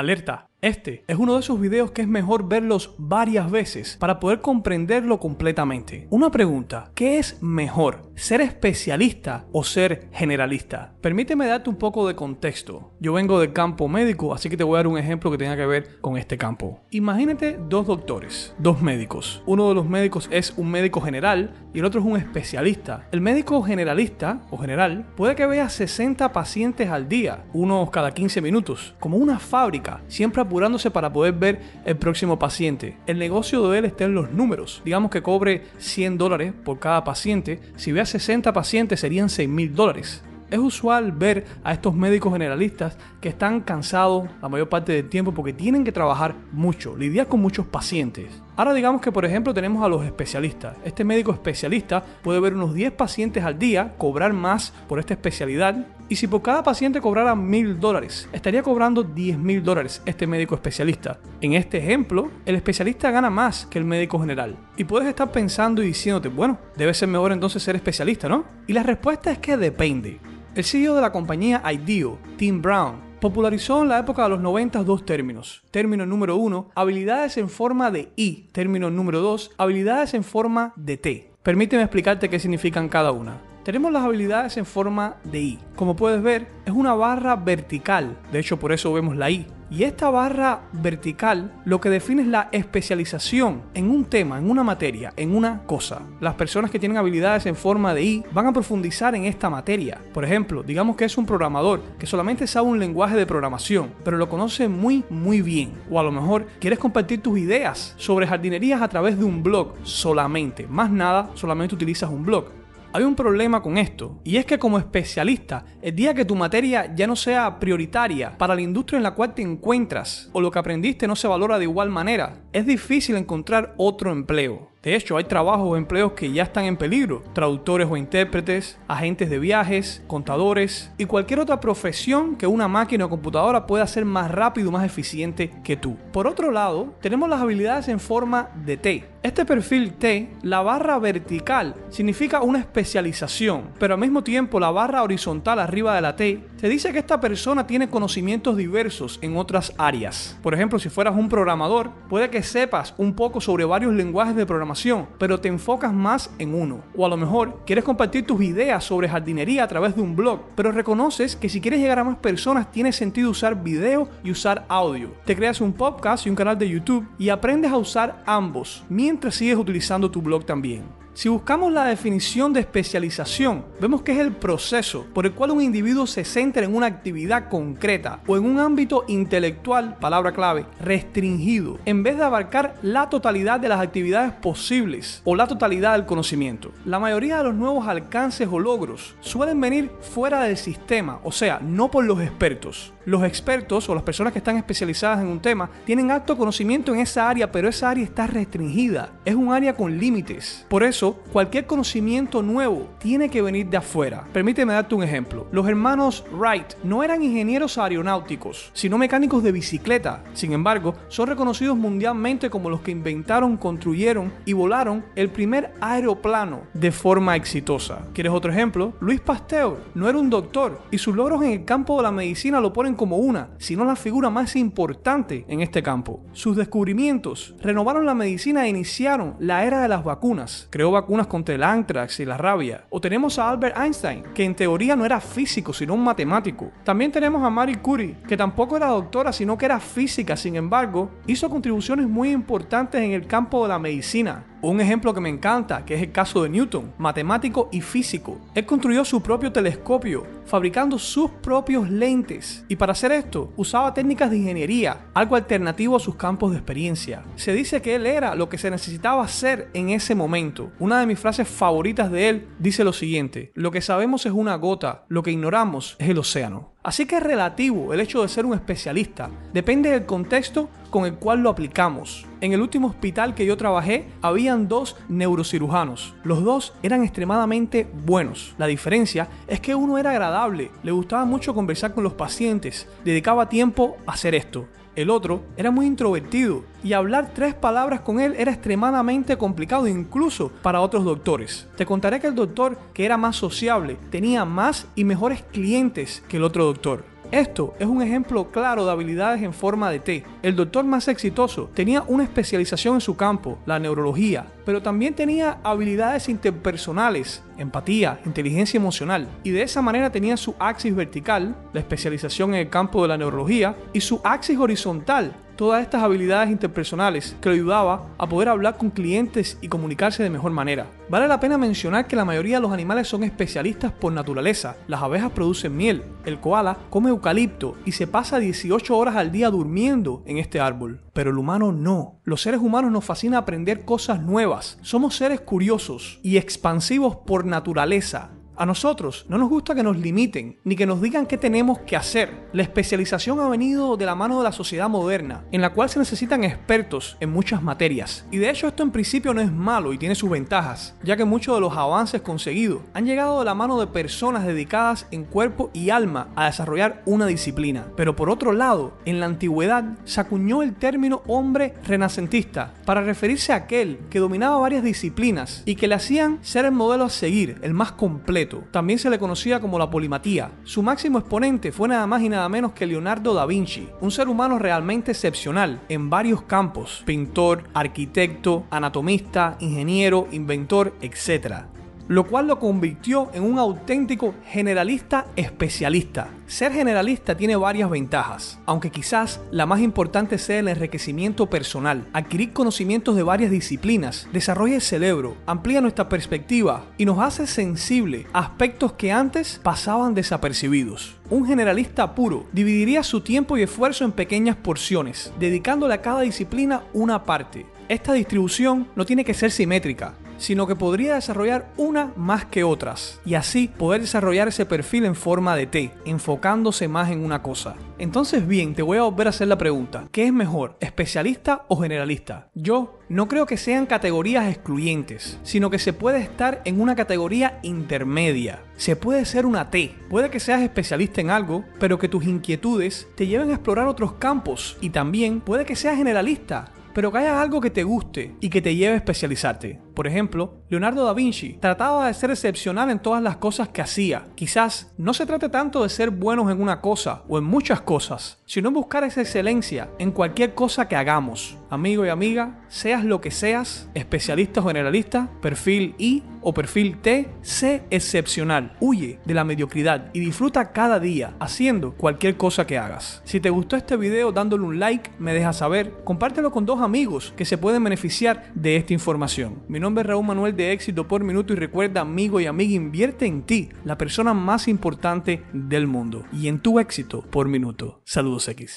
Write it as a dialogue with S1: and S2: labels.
S1: Alerta, este es uno de esos videos que es mejor verlos varias veces para poder comprenderlo completamente. Una pregunta, ¿qué es mejor? ¿Ser especialista o ser generalista? Permíteme darte un poco de contexto. Yo vengo del campo médico, así que te voy a dar un ejemplo que tenga que ver con este campo. Imagínate dos doctores, dos médicos. Uno de los médicos es un médico general y el otro es un especialista. El médico generalista o general puede que vea 60 pacientes al día, unos cada 15 minutos, como una fábrica, siempre apurándose para poder ver el próximo paciente. El negocio de él está en los números. Digamos que cobre 100 dólares por cada paciente. Si ve a 60 pacientes serían 6 mil dólares. Es usual ver a estos médicos generalistas que están cansados la mayor parte del tiempo porque tienen que trabajar mucho, lidiar con muchos pacientes. Ahora digamos que por ejemplo tenemos a los especialistas. Este médico especialista puede ver unos 10 pacientes al día, cobrar más por esta especialidad. Y si por cada paciente cobrara mil dólares, estaría cobrando 10 mil dólares este médico especialista. En este ejemplo, el especialista gana más que el médico general. Y puedes estar pensando y diciéndote, bueno, debe ser mejor entonces ser especialista, ¿no? Y la respuesta es que depende. El CEO de la compañía IDEO, Tim Brown, popularizó en la época de los 90 dos términos. Término número uno, habilidades en forma de I. Término número dos, habilidades en forma de T. Permíteme explicarte qué significan cada una. Tenemos las habilidades en forma de I. Como puedes ver, es una barra vertical. De hecho, por eso vemos la I. Y esta barra vertical lo que define es la especialización en un tema, en una materia, en una cosa. Las personas que tienen habilidades en forma de I van a profundizar en esta materia. Por ejemplo, digamos que es un programador que solamente sabe un lenguaje de programación, pero lo conoce muy, muy bien. O a lo mejor quieres compartir tus ideas sobre jardinerías a través de un blog solamente. Más nada, solamente utilizas un blog. Hay un problema con esto, y es que como especialista, el día que tu materia ya no sea prioritaria para la industria en la cual te encuentras, o lo que aprendiste no se valora de igual manera, es difícil encontrar otro empleo. De hecho, hay trabajos o empleos que ya están en peligro. Traductores o intérpretes, agentes de viajes, contadores y cualquier otra profesión que una máquina o computadora pueda hacer más rápido y más eficiente que tú. Por otro lado, tenemos las habilidades en forma de T. Este perfil T, la barra vertical, significa una especialización, pero al mismo tiempo la barra horizontal arriba de la T, te dice que esta persona tiene conocimientos diversos en otras áreas. Por ejemplo, si fueras un programador, puede que sepas un poco sobre varios lenguajes de programación pero te enfocas más en uno. O a lo mejor quieres compartir tus ideas sobre jardinería a través de un blog, pero reconoces que si quieres llegar a más personas tiene sentido usar video y usar audio. Te creas un podcast y un canal de YouTube y aprendes a usar ambos mientras sigues utilizando tu blog también. Si buscamos la definición de especialización, vemos que es el proceso por el cual un individuo se centra en una actividad concreta o en un ámbito intelectual, palabra clave, restringido, en vez de abarcar la totalidad de las actividades posibles o la totalidad del conocimiento. La mayoría de los nuevos alcances o logros suelen venir fuera del sistema, o sea, no por los expertos. Los expertos o las personas que están especializadas en un tema tienen alto conocimiento en esa área, pero esa área está restringida. Es un área con límites. Por eso, cualquier conocimiento nuevo tiene que venir de afuera. Permíteme darte un ejemplo. Los hermanos Wright no eran ingenieros aeronáuticos, sino mecánicos de bicicleta. Sin embargo, son reconocidos mundialmente como los que inventaron, construyeron y volaron el primer aeroplano de forma exitosa. ¿Quieres otro ejemplo? Luis Pasteur no era un doctor y sus logros en el campo de la medicina lo ponen como una, sino la figura más importante en este campo. Sus descubrimientos renovaron la medicina e iniciaron la era de las vacunas. Creó vacunas contra el anthrax y la rabia. O tenemos a Albert Einstein, que en teoría no era físico, sino un matemático. También tenemos a Marie Curie, que tampoco era doctora, sino que era física, sin embargo, hizo contribuciones muy importantes en el campo de la medicina. Un ejemplo que me encanta, que es el caso de Newton, matemático y físico. Él construyó su propio telescopio, fabricando sus propios lentes. Y para hacer esto, usaba técnicas de ingeniería, algo alternativo a sus campos de experiencia. Se dice que él era lo que se necesitaba hacer en ese momento. Una de mis frases favoritas de él dice lo siguiente, lo que sabemos es una gota, lo que ignoramos es el océano. Así que es relativo el hecho de ser un especialista. Depende del contexto con el cual lo aplicamos. En el último hospital que yo trabajé, habían dos neurocirujanos. Los dos eran extremadamente buenos. La diferencia es que uno era agradable, le gustaba mucho conversar con los pacientes, dedicaba tiempo a hacer esto. El otro era muy introvertido y hablar tres palabras con él era extremadamente complicado incluso para otros doctores. Te contaré que el doctor, que era más sociable, tenía más y mejores clientes que el otro doctor. Esto es un ejemplo claro de habilidades en forma de T. El doctor más exitoso tenía una especialización en su campo, la neurología, pero también tenía habilidades interpersonales, empatía, inteligencia emocional, y de esa manera tenía su axis vertical, la especialización en el campo de la neurología, y su axis horizontal, todas estas habilidades interpersonales que lo ayudaba a poder hablar con clientes y comunicarse de mejor manera. Vale la pena mencionar que la mayoría de los animales son especialistas por naturaleza. Las abejas producen miel, el koala come eucalipto y se pasa 18 horas al día durmiendo en este árbol. Pero el humano no. Los seres humanos nos fascina aprender cosas nuevas. Somos seres curiosos y expansivos por naturaleza. A nosotros no nos gusta que nos limiten ni que nos digan qué tenemos que hacer. La especialización ha venido de la mano de la sociedad moderna, en la cual se necesitan expertos en muchas materias. Y de hecho esto en principio no es malo y tiene sus ventajas, ya que muchos de los avances conseguidos han llegado de la mano de personas dedicadas en cuerpo y alma a desarrollar una disciplina. Pero por otro lado, en la antigüedad se acuñó el término hombre renacentista para referirse a aquel que dominaba varias disciplinas y que le hacían ser el modelo a seguir, el más completo también se le conocía como la polimatía. Su máximo exponente fue nada más y nada menos que Leonardo da Vinci, un ser humano realmente excepcional en varios campos, pintor, arquitecto, anatomista, ingeniero, inventor, etc lo cual lo convirtió en un auténtico generalista especialista. Ser generalista tiene varias ventajas, aunque quizás la más importante sea el enriquecimiento personal. Adquirir conocimientos de varias disciplinas desarrolla el cerebro, amplía nuestra perspectiva y nos hace sensible a aspectos que antes pasaban desapercibidos. Un generalista puro dividiría su tiempo y esfuerzo en pequeñas porciones, dedicándole a cada disciplina una parte. Esta distribución no tiene que ser simétrica, sino que podría desarrollar una más que otras y así poder desarrollar ese perfil en forma de T, enfocándose más en una cosa. Entonces bien, te voy a volver a hacer la pregunta, ¿qué es mejor, especialista o generalista? Yo no creo que sean categorías excluyentes, sino que se puede estar en una categoría intermedia. Se puede ser una T, puede que seas especialista en algo, pero que tus inquietudes te lleven a explorar otros campos y también puede que seas generalista, pero que haya algo que te guste y que te lleve a especializarte. Por ejemplo, Leonardo da Vinci trataba de ser excepcional en todas las cosas que hacía. Quizás no se trate tanto de ser buenos en una cosa o en muchas cosas, sino en buscar esa excelencia en cualquier cosa que hagamos. Amigo y amiga, seas lo que seas, especialista o generalista, perfil I o perfil T, sé excepcional. Huye de la mediocridad y disfruta cada día haciendo cualquier cosa que hagas. Si te gustó este video dándole un like, me dejas saber, compártelo con dos amigos que se pueden beneficiar de esta información. Mi nombre es Raúl Manuel de Éxito por Minuto y recuerda, amigo y amiga, invierte en ti, la persona más importante del mundo, y en tu éxito por minuto. Saludos X.